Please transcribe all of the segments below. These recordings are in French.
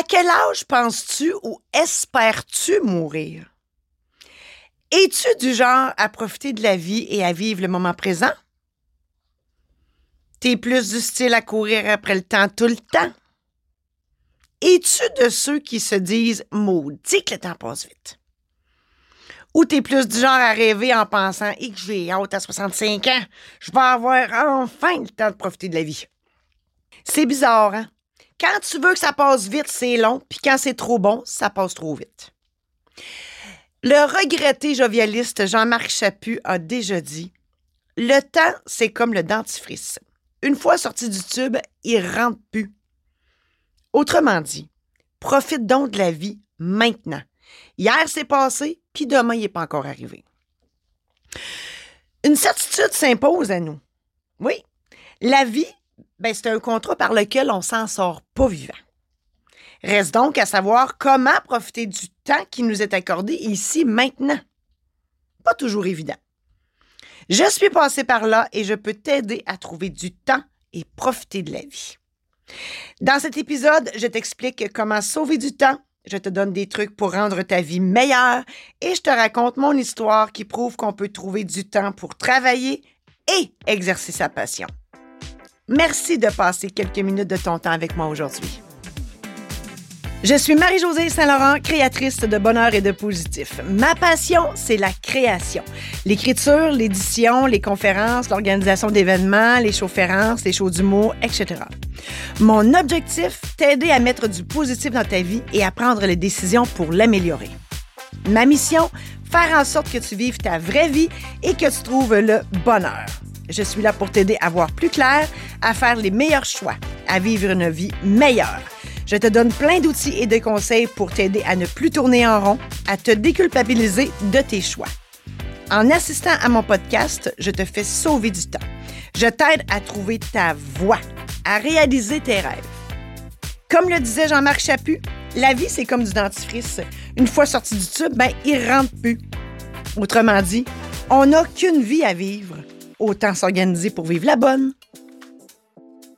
À quel âge penses-tu ou espères-tu mourir? Es-tu du genre à profiter de la vie et à vivre le moment présent? T'es plus du style à courir après le temps tout le temps? Es-tu de ceux qui se disent maudit que le temps passe vite? Ou t'es plus du genre à rêver en pensant et que j'ai hâte à 65 ans, je vais avoir enfin le temps de profiter de la vie. C'est bizarre, hein? Quand tu veux que ça passe vite, c'est long, puis quand c'est trop bon, ça passe trop vite. Le regretté jovialiste Jean-Marc Chaput a déjà dit Le temps, c'est comme le dentifrice. Une fois sorti du tube, il rentre plus. Autrement dit, profite donc de la vie maintenant. Hier, c'est passé, puis demain, il n'est pas encore arrivé. Une certitude s'impose à nous. Oui, la vie, ben, c'est un contrat par lequel on s'en sort pas vivant. Reste donc à savoir comment profiter du temps qui nous est accordé ici maintenant. Pas toujours évident. Je suis passé par là et je peux t'aider à trouver du temps et profiter de la vie. Dans cet épisode, je t'explique comment sauver du temps, je te donne des trucs pour rendre ta vie meilleure et je te raconte mon histoire qui prouve qu'on peut trouver du temps pour travailler et exercer sa passion. Merci de passer quelques minutes de ton temps avec moi aujourd'hui. Je suis Marie-Josée Saint-Laurent, créatrice de bonheur et de positif. Ma passion, c'est la création. L'écriture, l'édition, les conférences, l'organisation d'événements, les shows-férences, les shows d'humour, etc. Mon objectif, t'aider à mettre du positif dans ta vie et à prendre les décisions pour l'améliorer. Ma mission, faire en sorte que tu vives ta vraie vie et que tu trouves le bonheur. Je suis là pour t'aider à voir plus clair, à faire les meilleurs choix, à vivre une vie meilleure. Je te donne plein d'outils et de conseils pour t'aider à ne plus tourner en rond, à te déculpabiliser de tes choix. En assistant à mon podcast, je te fais sauver du temps. Je t'aide à trouver ta voie, à réaliser tes rêves. Comme le disait Jean-Marc Chaput, la vie, c'est comme du dentifrice. Une fois sorti du tube, ben, il rentre plus. Autrement dit, on n'a qu'une vie à vivre. Autant s'organiser pour vivre la bonne.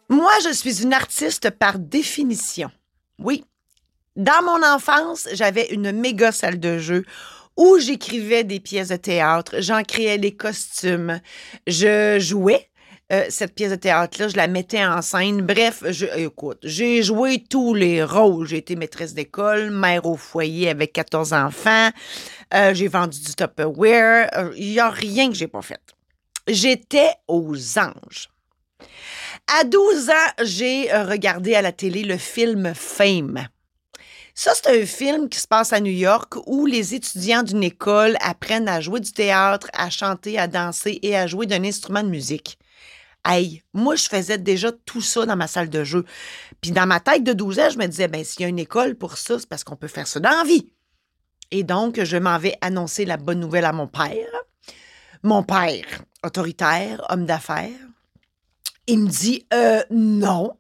Moi, je suis une artiste par définition. Oui. Dans mon enfance, j'avais une méga salle de jeu où j'écrivais des pièces de théâtre, j'en créais les costumes, je jouais euh, cette pièce de théâtre-là, je la mettais en scène. Bref, je, écoute, j'ai joué tous les rôles. J'ai été maîtresse d'école, mère au foyer avec 14 enfants, euh, j'ai vendu du Tupperware. Euh, il n'y a rien que j'ai pas fait. J'étais aux anges. À 12 ans, j'ai euh, regardé à la télé le film Fame. Ça, c'est un film qui se passe à New York où les étudiants d'une école apprennent à jouer du théâtre, à chanter, à danser et à jouer d'un instrument de musique. Hey, moi, je faisais déjà tout ça dans ma salle de jeu. Puis dans ma tête de 12 ans, je me disais, ben s'il y a une école pour ça, c'est parce qu'on peut faire ça dans la vie. Et donc, je m'en vais annoncer la bonne nouvelle à mon père. Mon père, autoritaire, homme d'affaires, il me dit euh, non.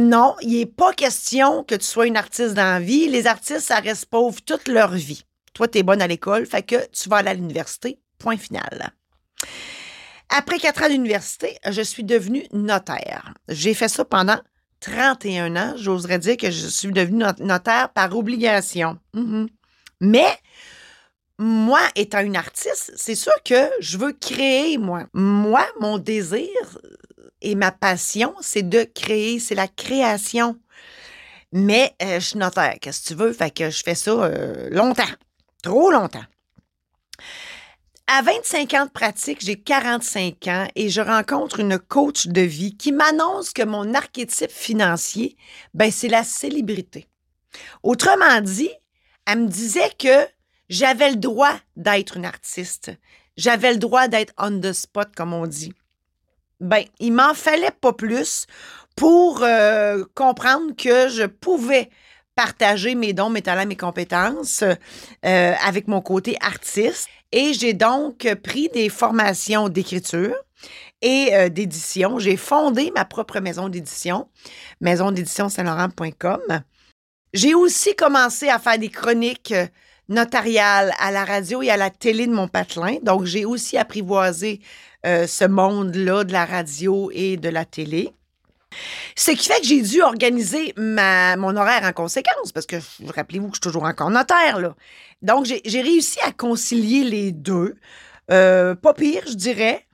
Non, il n'est pas question que tu sois une artiste dans la vie. Les artistes, ça reste pauvre toute leur vie. Toi, tu es bonne à l'école, fait que tu vas aller à l'université. Point final. Après quatre ans d'université, je suis devenue notaire. J'ai fait ça pendant 31 ans. J'oserais dire que je suis devenue notaire par obligation. Mhm. Mais moi, étant une artiste, c'est sûr que je veux créer, moi. Moi, mon désir, et ma passion, c'est de créer, c'est la création. Mais euh, je suis notaire, qu'est-ce que tu veux? Fait que je fais ça euh, longtemps, trop longtemps. À 25 ans de pratique, j'ai 45 ans et je rencontre une coach de vie qui m'annonce que mon archétype financier, ben, c'est la célébrité. Autrement dit, elle me disait que j'avais le droit d'être une artiste. J'avais le droit d'être on the spot, comme on dit ben, il m'en fallait pas plus pour euh, comprendre que je pouvais partager mes dons, mes talents, mes compétences euh, avec mon côté artiste. Et j'ai donc pris des formations d'écriture et euh, d'édition. J'ai fondé ma propre maison d'édition, maison d'édition saint-laurent.com. J'ai aussi commencé à faire des chroniques notariales à la radio et à la télé de mon patelin. Donc, j'ai aussi apprivoisé euh, ce monde-là de la radio et de la télé. Ce qui fait que j'ai dû organiser ma, mon horaire en conséquence, parce que rappelez-vous que je suis toujours encore notaire. Là. Donc, j'ai réussi à concilier les deux. Euh, pas pire, je dirais.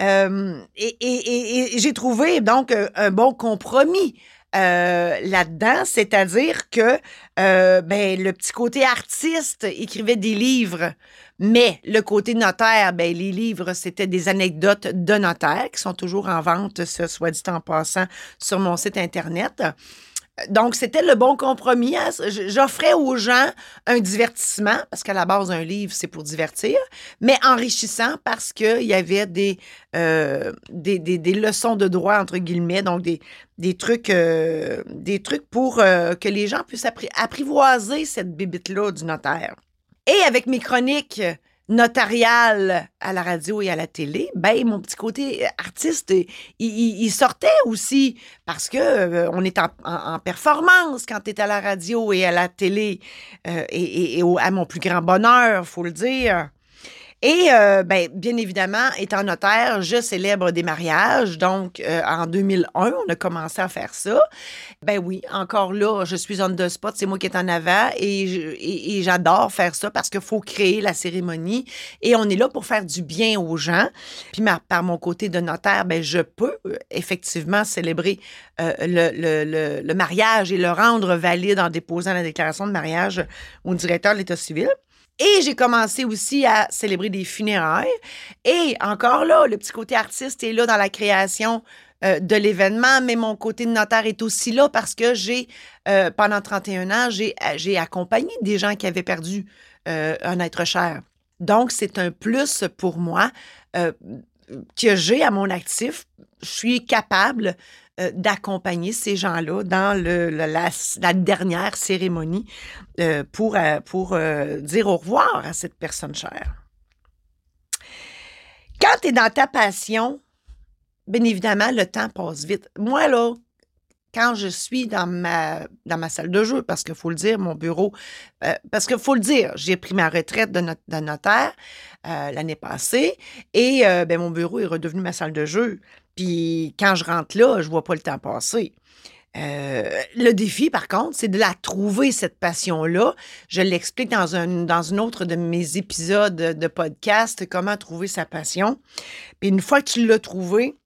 Euh, et, j'ai trouvé donc un bon compromis. Euh, là-dedans, c'est-à-dire que ben, le petit côté artiste écrivait des livres, mais le côté notaire, ben, les livres, c'était des anecdotes de notaire qui sont toujours en vente, ce soit dit en passant, sur mon site Internet. Donc, c'était le bon compromis. J'offrais aux gens un divertissement, parce qu'à la base, un livre, c'est pour divertir, mais enrichissant parce qu'il y avait des, euh, leçons de droit, entre guillemets, donc des, des, trucs, euh, des trucs pour euh, que les gens puissent apprivoiser cette bibite-là du notaire. Et avec mes chroniques notarial à la radio et à la télé, ben mon petit côté artiste, il, sortait aussi parce que euh, on est en, performance quand tu es à la radio et à la télé euh, et, et, à mon plus grand bonheur, faut le dire. Et euh, ben, bien évidemment, étant notaire, je célèbre des mariages. Donc, euh, en 2001, on a commencé à faire ça. Ben oui, encore là, je suis on the spot, c'est moi qui est en avant et, j'adore faire ça parce qu'il faut créer la cérémonie et on est là pour faire du bien aux gens. Puis par mon côté de notaire, ben, je peux euh, effectivement célébrer le, le mariage et le rendre valide en déposant la déclaration de mariage au directeur de l'État civil. Et j'ai commencé aussi à célébrer des funérailles. Et encore là, le petit côté artiste est là dans la création euh, de l'événement, mais mon côté de notaire est aussi là parce que j'ai, euh, pendant 31 ans, j'ai, j'ai accompagné des gens qui avaient perdu euh, un être cher. Donc, c'est un plus pour moi que j'ai à mon actif. Je suis capable euh, d'accompagner ces gens-là dans la, dernière cérémonie euh, pour, euh, pour dire au revoir à cette personne chère. Quand tu es dans ta passion, bien évidemment, le temps passe vite. Moi, là, quand je suis dans ma, salle de jeu, parce qu'il faut le dire, mon bureau, parce qu'il faut le dire, j'ai pris ma retraite de, notaire l'année passée et ben, mon bureau est redevenu ma salle de jeu. Puis quand je rentre là, je vois pas le temps passer. Euh, le défi, par contre, c'est de la trouver, cette passion-là. Je l'explique dans un, dans un autre de mes épisodes de podcast, comment trouver sa passion. Puis une fois que tu l'as trouvé,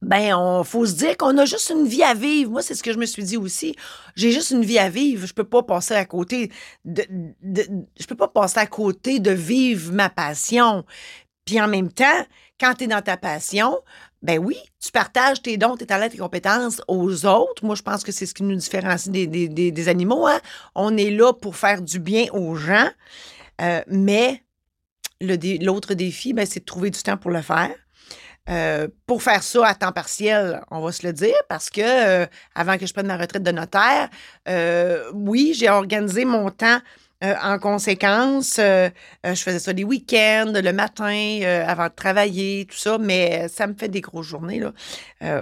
ben, on faut se dire qu'on a juste une vie à vivre. Moi, c'est ce que je me suis dit aussi. J'ai juste une vie à vivre. Je peux pas passer à côté de, de je peux pas passer à côté de vivre ma passion. Puis en même temps, quand tu es dans ta passion, ben oui, tu partages tes dons, tes talents, tes compétences aux autres. Moi, je pense que c'est ce qui nous différencie des, des, animaux. Hein. On est là pour faire du bien aux gens. Euh, mais l'autre défi, ben, c'est de trouver du temps pour le faire. Euh, pour faire ça à temps partiel, on va se le dire, parce que euh, avant que je prenne ma retraite de notaire, oui, j'ai organisé mon temps euh, en conséquence, euh, euh, je faisais ça les week-ends, le matin, avant de travailler, tout ça, mais ça me fait des grosses journées, là,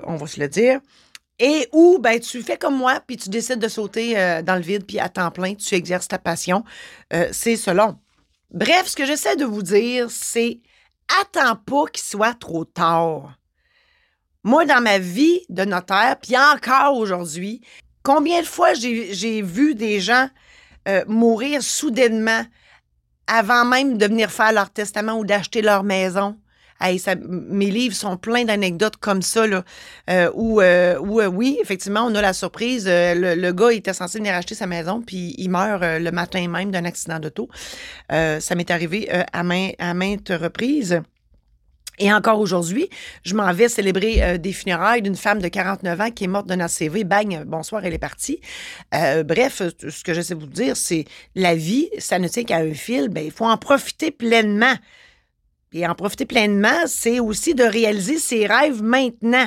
on va se le dire. Et où, ben, tu fais comme moi, puis tu décides de sauter dans le vide, puis à temps plein, tu exerces ta passion. c'est selon. Bref, ce que j'essaie de vous dire, c'est attends pas qu'il soit trop tard. Moi, dans ma vie de notaire, puis encore aujourd'hui, combien de fois j'ai vu des gens euh, mourir soudainement avant même de venir faire leur testament ou d'acheter leur maison? Mes livres sont pleins d'anecdotes comme ça, là, euh, où, euh, oui, effectivement, on a la surprise. le, gars était censé venir acheter sa maison, puis il meurt le matin même d'un accident d'auto. ça m'est arrivé à, main, à maintes reprises. Et encore aujourd'hui, je m'en vais célébrer euh, des funérailles d'une femme de 49 ans qui est morte d'un ACV. Bang, bonsoir, elle est partie. Euh, bref, ce que j'essaie de vous dire, c'est la vie, ça ne tient qu'à un fil. Ben, il faut en profiter pleinement. Et en profiter pleinement, c'est aussi de réaliser ses rêves maintenant.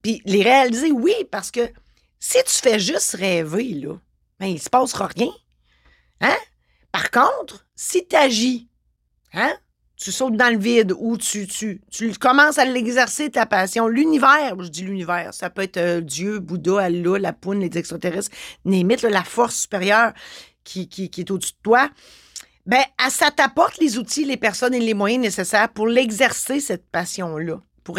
Puis les réaliser, oui, parce que si tu fais juste rêver, là, ben, il se passera rien. Hein? Par contre, si tu agis, hein? tu sautes dans le vide ou tu, tu, tu commences à l'exercer, ta passion. L'univers, je dis l'univers, ça peut être euh, Dieu, Bouddha, Allah, la poune, les extraterrestres, n'imite la force supérieure qui, qui est au-dessus de toi. Ben, ça t'apporte les outils, les personnes et les moyens nécessaires pour l'exercer, cette passion-là. pour,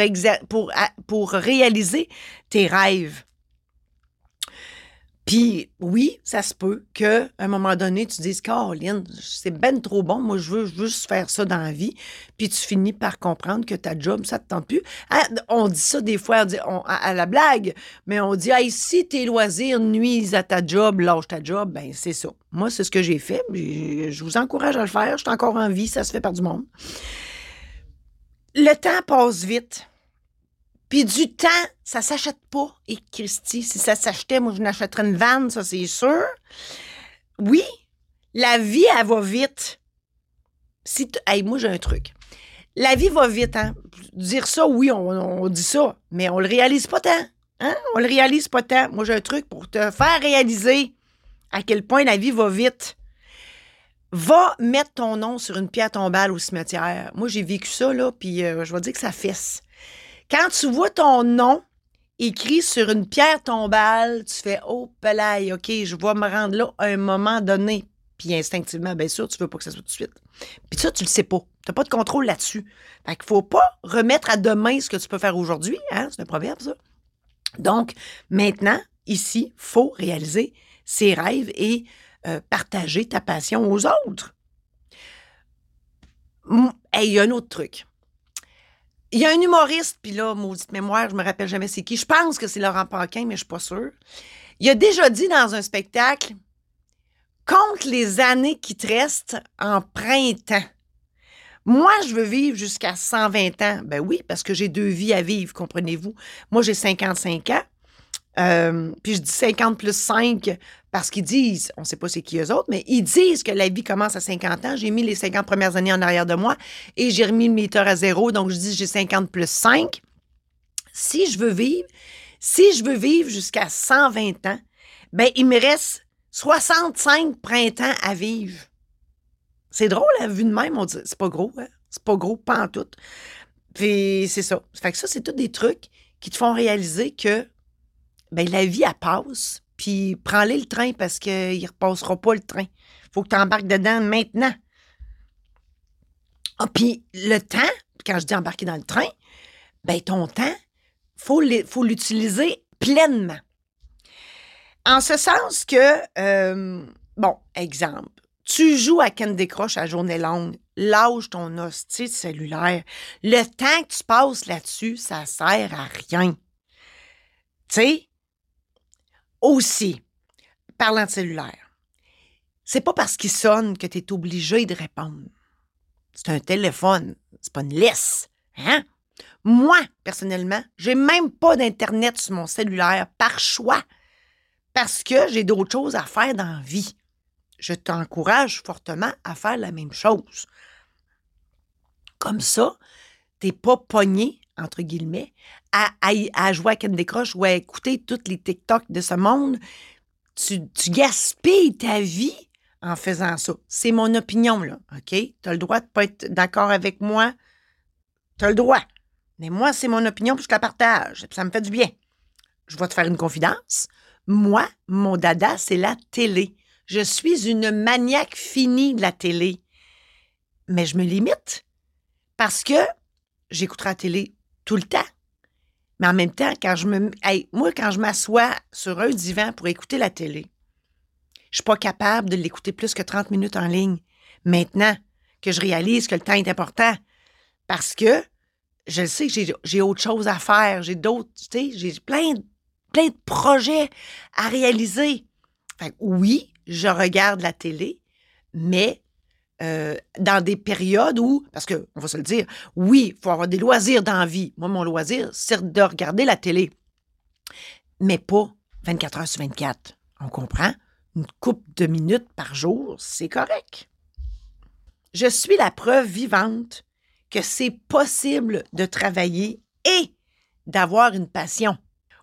pour, pour réaliser tes rêves. Puis oui, ça se peut qu'à un moment donné, tu dises Caroline, c'est ben trop bon, moi je veux, juste faire ça dans la vie. Puis tu finis par comprendre que ta job, ça te tente plus. Ah, on dit ça des fois à, la blague, mais on dit hey, si tes loisirs nuisent à ta job, lâche ta job, ben c'est ça. Moi, c'est ce que j'ai fait. Je vous encourage à le faire. Je suis encore en vie, ça se fait par du monde. Le temps passe vite. Puis du temps, ça s'achète pas. Et Christy, si ça s'achetait, moi, je n'achèterais une vanne, ça, c'est sûr. Oui, la vie, elle va vite. Si hey, moi, j'ai un truc. La vie va vite, hein. Dire ça, oui, on, dit ça, mais on le réalise pas tant. Hein? On le réalise pas tant. Moi, j'ai un truc pour te faire réaliser à quel point la vie va vite. Va mettre ton nom sur une pierre tombale au cimetière. Moi, j'ai vécu ça, là, puis euh, je vais dire que ça fesse. Quand tu vois ton nom écrit sur une pierre tombale, tu fais Oh, pelaille, OK, je vais me rendre là à un moment donné. Puis instinctivement, bien sûr, tu veux pas que ça soit tout de suite. Puis ça, tu le sais pas. Tu n'as pas de contrôle là-dessus. Fait qu'il faut pas remettre à demain ce que tu peux faire aujourd'hui. Hein? C'est un proverbe, ça. Donc, maintenant, ici, faut réaliser ses rêves et euh, partager ta passion aux autres. Et il y a un autre truc. Il y a un humoriste, puis là, maudite mémoire, je me rappelle jamais c'est qui. Je pense que c'est Laurent Paquin, mais je suis pas sûre. Il a déjà dit dans un spectacle Compte les années qui te restent en printemps. Moi, je veux vivre jusqu'à 120 ans. Ben oui, parce que j'ai deux vies à vivre, comprenez-vous. Moi, j'ai 55 ans. Euh, puis je dis 50 plus 5 parce qu'ils disent, on ne sait pas c'est qui eux autres, mais ils disent que la vie commence à 50 ans. J'ai mis les 50 premières années en arrière de moi et j'ai remis le meter à zéro, donc je dis j'ai 50 plus 5. Si je veux vivre, si je veux vivre jusqu'à 120 ans, ben il me reste 65 printemps à vivre. C'est drôle, la vue de même, on dit, c'est pas gros, hein? C'est pas gros, pas en tout. Puis c'est ça. Fait que ça, c'est tous des trucs qui te font réaliser que ben, la vie, elle passe. Puis prends-les le train parce qu'il ne repassera pas le train. faut que tu embarques dedans maintenant. Ah, puis le temps, quand je dis embarquer dans le train, ben ton temps, il faut l'utiliser pleinement. En ce sens que, euh, bon, exemple, tu joues à Candy Crush à journée longue, lâche ton hostie cellulaire. Le temps que tu passes là-dessus, ça sert à rien. Tu sais, aussi, parlant de cellulaire, c'est pas parce qu'il sonne que tu es obligé de répondre. C'est un téléphone, c'est pas une laisse. Hein? Moi, personnellement, j'ai même pas d'Internet sur mon cellulaire par choix parce que j'ai d'autres choses à faire dans la vie. Je t'encourage fortement à faire la même chose. Comme ça, t'es pas pogné entre guillemets, à, à, jouer à Candy Crush ou à écouter toutes les TikTok de ce monde, tu, gaspilles ta vie en faisant ça. C'est mon opinion, là, OK? Tu as le droit de pas être d'accord avec moi. Tu as le droit. Mais moi, c'est mon opinion, puis je la partage. Ça me fait du bien. Je vais te faire une confidence. Moi, mon dada, c'est la télé. Je suis une maniaque finie de la télé. Mais je me limite parce que j'écouterai la télé tout le temps. Mais en même temps, quand je me. moi, quand je m'assois sur un divan pour écouter la télé, je suis pas capable de l'écouter plus que 30 minutes en ligne. Maintenant que je réalise que le temps est important. Parce que je sais que j'ai autre chose à faire. J'ai d'autres. Tu sais, j'ai plein, plein de projets à réaliser. oui, je regarde la télé, mais euh, dans des périodes où, parce qu'on va se le dire, oui, il faut avoir des loisirs dans la vie. Moi, mon loisir, c'est de regarder la télé. Mais pas 24 heures sur 24. On comprend? Une coupe de minutes par jour, c'est correct. Je suis la preuve vivante que c'est possible de travailler et d'avoir une passion.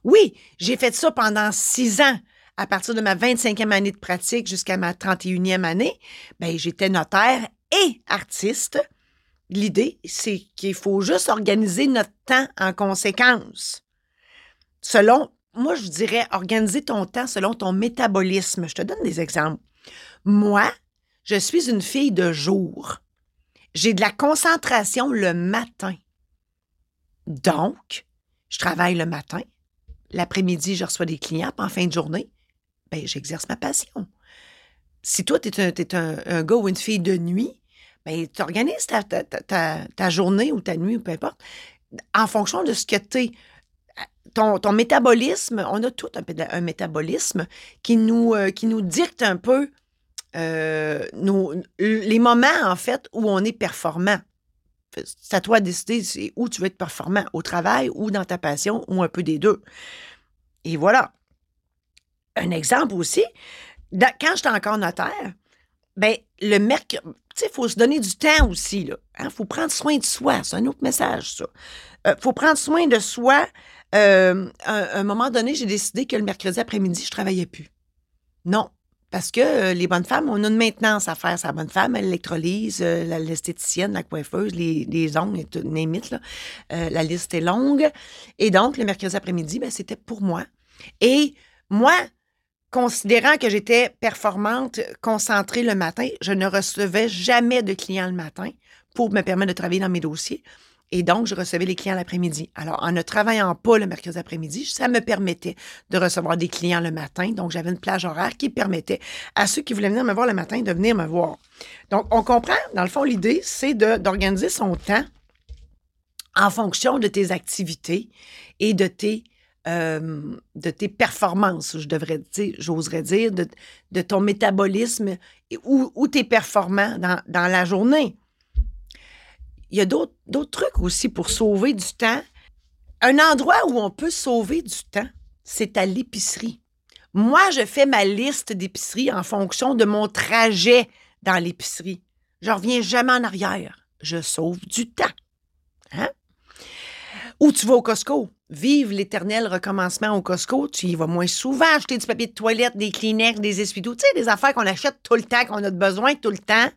Oui, j'ai fait ça pendant six ans à partir de ma 25e année de pratique jusqu'à ma 31e année, ben, j'étais notaire et artiste. L'idée, c'est qu'il faut juste organiser notre temps en conséquence. Selon, moi, je dirais organiser ton temps selon ton métabolisme. Je te donne des exemples. Moi, je suis une fille de jour. J'ai de la concentration le matin. Donc, je travaille le matin. L'après-midi, je reçois des clients. En fin de journée, ben, j'exerce ma passion. Si toi, tu es, un, un, gars ou une fille de nuit, ben, tu organises ta, ta, journée ou ta nuit, ou peu importe, en fonction de ce que tu es. Ton, ton, métabolisme, on a tout un, métabolisme qui nous, euh, qui nous dicte un peu euh, nos, les moments, en fait, où on est performant. C'est à toi de décider où tu veux être performant, au travail ou dans ta passion ou un peu des deux. Et voilà. Un exemple aussi, quand j'étais encore notaire, ben, le sais, il faut se donner du temps aussi, Il hein. faut prendre soin de soi. C'est un autre message, ça. Il euh, faut prendre soin de soi. Euh, à, un moment donné, j'ai décidé que le mercredi après-midi, je travaillais plus. Non, parce que euh, les bonnes femmes, on a une maintenance à faire. Sa bonne femme, l'électrolyse, euh, l'esthéticienne, la coiffeuse, les, les ongles, les mythes. Euh, la liste est longue. Et donc, le mercredi après-midi, ben, c'était pour moi. Et moi, considérant que j'étais performante, concentrée le matin, je ne recevais jamais de clients le matin pour me permettre de travailler dans mes dossiers. Et donc, je recevais les clients l'après-midi. Alors, en ne travaillant pas le mercredi après-midi, ça me permettait de recevoir des clients le matin. Donc, j'avais une plage horaire qui permettait à ceux qui voulaient venir me voir le matin de venir me voir. Donc, on comprend, dans le fond, l'idée, c'est d'organiser son temps en fonction de tes activités et de tes, euh, de tes performances, je devrais dire, j'oserais dire, de, ton métabolisme où, où dans, dans la journée il y a d'autres trucs aussi pour sauver du temps. Un endroit où on peut sauver du temps, c'est à l'épicerie. Moi, je fais ma liste d'épicerie en fonction de mon trajet dans l'épicerie. Je reviens jamais en arrière. Je sauve du temps. Hein? Ou tu vas au Costco. Vive l'éternel recommencement au Costco. Tu y vas moins souvent acheter du papier de toilette, des Kleenex, des essuie-tout. Tu des affaires qu'on achète tout le temps, qu'on a besoin tout le temps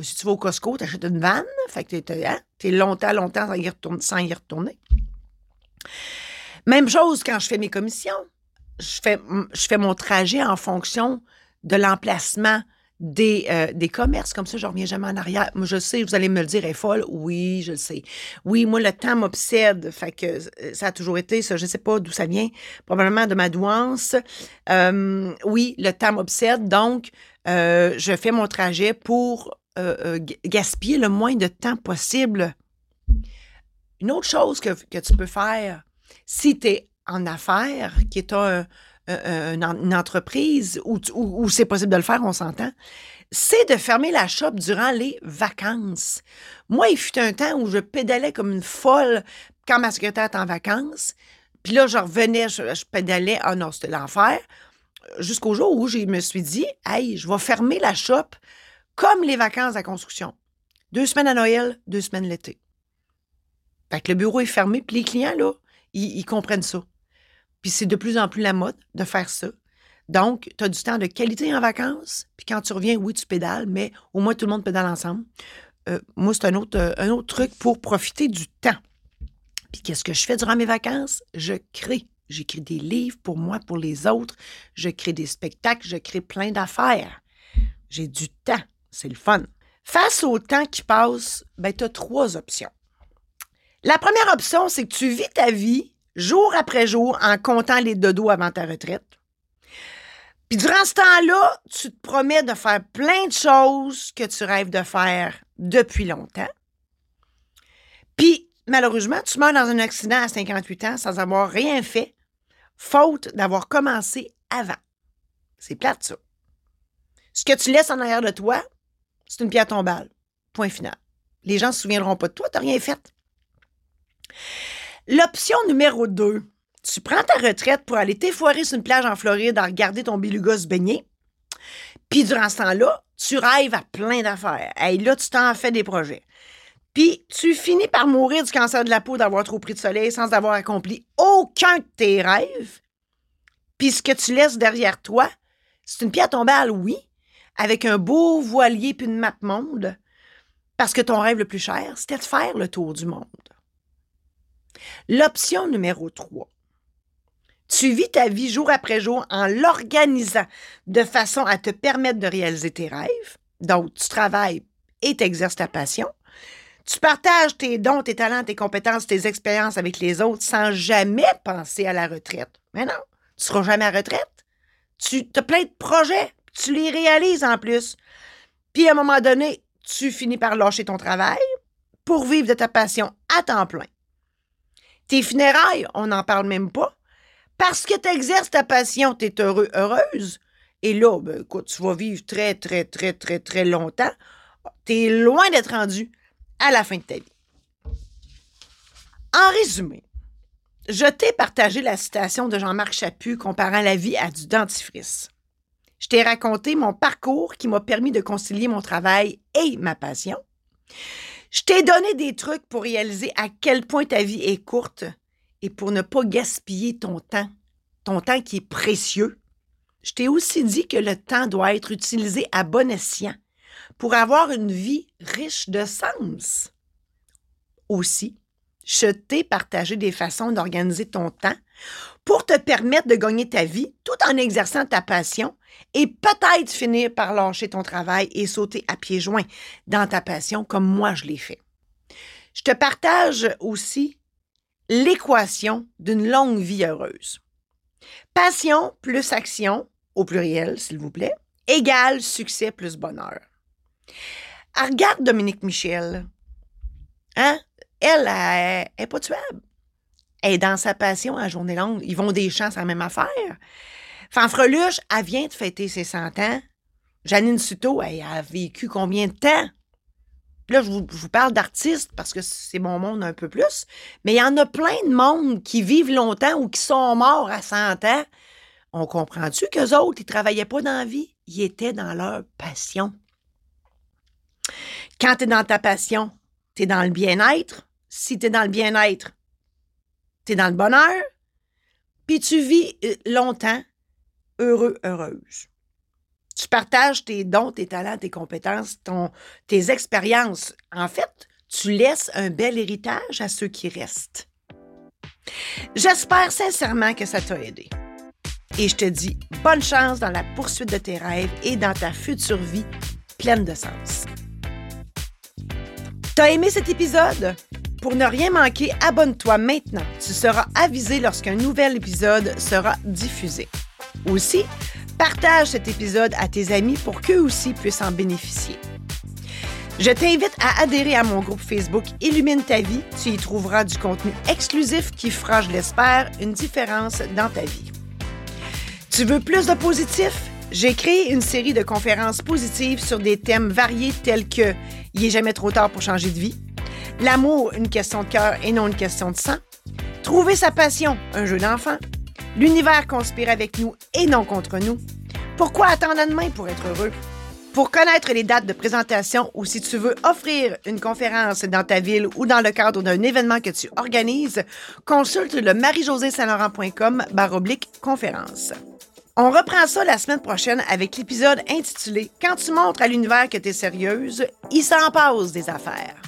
si tu vas au Costco, tu achètes une vanne, fait que tu es, hein, longtemps, longtemps sans y, retourner, sans y retourner. Même chose quand je fais mes commissions. Je fais, je fais mon trajet en fonction de l'emplacement des, euh, des commerces. Comme ça, je reviens jamais en arrière. Je sais, vous allez me le dire, elle est folle. Oui, je le sais. Oui, moi, le temps m'obsède. Fait que euh, ça a toujours été ça. Je sais pas d'où ça vient. Probablement de ma douance. Euh, oui, le temps m'obsède. Donc, je fais mon trajet pour gaspiller le moins de temps possible. Une autre chose que, tu peux faire, si tu es en affaires, qui est une entreprise où, c'est possible de le faire, on s'entend, c'est de fermer la shop durant les vacances. Moi, il fut un temps où je pédalais comme une folle quand ma secrétaire était en vacances. Puis là, je revenais, je, je pédalais. Ah non, c'était l'enfer. Jusqu'au jour où je me suis dit, hey, je vais fermer la shop comme les vacances à construction. Deux semaines à Noël, deux semaines l'été. Fait que le bureau est fermé, puis les clients, là, ils, comprennent ça. Puis c'est de plus en plus la mode de faire ça. Donc, tu as du temps de qualité en vacances, puis quand tu reviens, oui, tu pédales, mais au moins tout le monde pédale ensemble. Euh, moi, c'est un autre, euh, un autre truc pour profiter du temps. Puis qu'est-ce que je fais durant mes vacances? Je crée. J'écris des livres pour moi, pour les autres. Je crée des spectacles, je crée plein d'affaires. J'ai du temps. C'est le fun. Face au temps qui passe, ben, tu as trois options. La première option, c'est que tu vis ta vie jour après jour en comptant les dodos avant ta retraite. Puis durant ce temps-là, tu te promets de faire plein de choses que tu rêves de faire depuis longtemps. Puis, malheureusement, tu meurs dans un accident à 58 ans sans avoir rien fait, faute d'avoir commencé avant. C'est plate, ça. Ce que tu laisses en arrière de toi, c'est une pierre tombale. Point final. Les gens ne se souviendront pas de toi, tu n'as rien fait. L'option numéro 2, tu prends ta retraite pour aller t'effoirer sur une plage en Floride à regarder ton beluga se baigner. Puis durant ce temps-là, tu rêves à plein d'affaires. Et là, tu t'en fais des projets. Puis tu finis par mourir du cancer de la peau d'avoir trop pris de soleil sans avoir accompli aucun de tes rêves. Puis ce que tu laisses derrière toi, c'est une pierre tombale, oui, avec un beau voilier puis une map monde, parce que ton rêve le plus cher, c'était de faire le tour du monde. L'option numéro 3. Tu vis ta vie jour après jour en l'organisant de façon à te permettre de réaliser tes rêves. Donc, tu travailles et tu exerces ta passion. Tu partages tes dons, tes talents, tes compétences, tes expériences avec les autres sans jamais penser à la retraite. Mais non, tu seras jamais à retraite. Tu as plein de projets, tu les réalises en plus. Puis à un moment donné, tu finis par lâcher ton travail pour vivre de ta passion à temps plein. Tes funérailles, on n'en parle même pas. Parce que tu exerces ta passion, tu es heureux, heureuse. Et là, ben, écoute, tu vas vivre très, très, très, très, très longtemps. Tu es loin d'être rendu à la fin de ta vie. En résumé, je t'ai partagé la citation de Jean-Marc Chaput comparant la vie à du dentifrice. Je t'ai raconté mon parcours qui m'a permis de concilier mon travail et ma passion. Je t'ai donné des trucs pour réaliser à quel point ta vie est courte et pour ne pas gaspiller ton temps, ton temps qui est précieux. Je t'ai aussi dit que le temps doit être utilisé à bon escient pour avoir une vie riche de sens. Aussi, je t'ai partagé des façons d'organiser ton temps pour te permettre de gagner ta vie tout en exerçant ta passion et peut-être finir par lâcher ton travail et sauter à pieds joints dans ta passion comme moi je l'ai fait. Je te partage aussi l'équation d'une longue vie heureuse. Passion plus action, au pluriel s'il vous plaît, égale succès plus bonheur. Regarde Dominique Michel. Hein? Elle, elle, pas tuable. Elle est dans sa passion à journée longue. Ils vont des champs, c'est la même affaire. Fanfreluche, elle vient de fêter ses 100 ans. Janine Suto, elle a vécu combien de temps? Là, je vous, parle d'artistes parce que c'est mon monde un peu plus. Mais il y en a plein de monde qui vivent longtemps ou qui sont morts à 100 ans. On comprend-tu qu'eux autres, ils travaillaient pas dans la vie? Ils étaient dans leur passion. Quand tu es dans ta passion, tu es dans le bien-être. Si tu es dans le bien-être, tu es dans le bonheur. Puis tu vis euh, longtemps, heureux, heureuse. Tu partages tes dons, tes talents, tes compétences, ton, tes expériences. En fait, tu laisses un bel héritage à ceux qui restent. J'espère sincèrement que ça t'a aidé. Et je te dis bonne chance dans la poursuite de tes rêves et dans ta future vie pleine de sens. T'as aimé cet épisode? Pour ne rien manquer, abonne-toi maintenant. Tu seras avisé lorsqu'un nouvel épisode sera diffusé. Aussi, partage cet épisode à tes amis pour qu'eux aussi puissent en bénéficier. Je t'invite à adhérer à mon groupe Facebook Illumine ta vie. Tu y trouveras du contenu exclusif qui fera, je l'espère, une différence dans ta vie. Tu veux plus de positif? J'ai créé une série de conférences positives sur des thèmes variés tels que Il est jamais trop tard pour changer de vie, L'amour, une question de cœur et non une question de sang, Trouver sa passion, un jeu d'enfant, L'univers conspire avec nous et non contre nous, Pourquoi attendre demain pour être heureux? Pour connaître les dates de présentation ou si tu veux offrir une conférence dans ta ville ou dans le cadre d'un événement que tu organises, consulte le marie saint laurentcom baroblique conférence. On reprend ça la semaine prochaine avec l'épisode intitulé Quand tu montres à l'univers que tu es sérieuse, il s'en passe des affaires.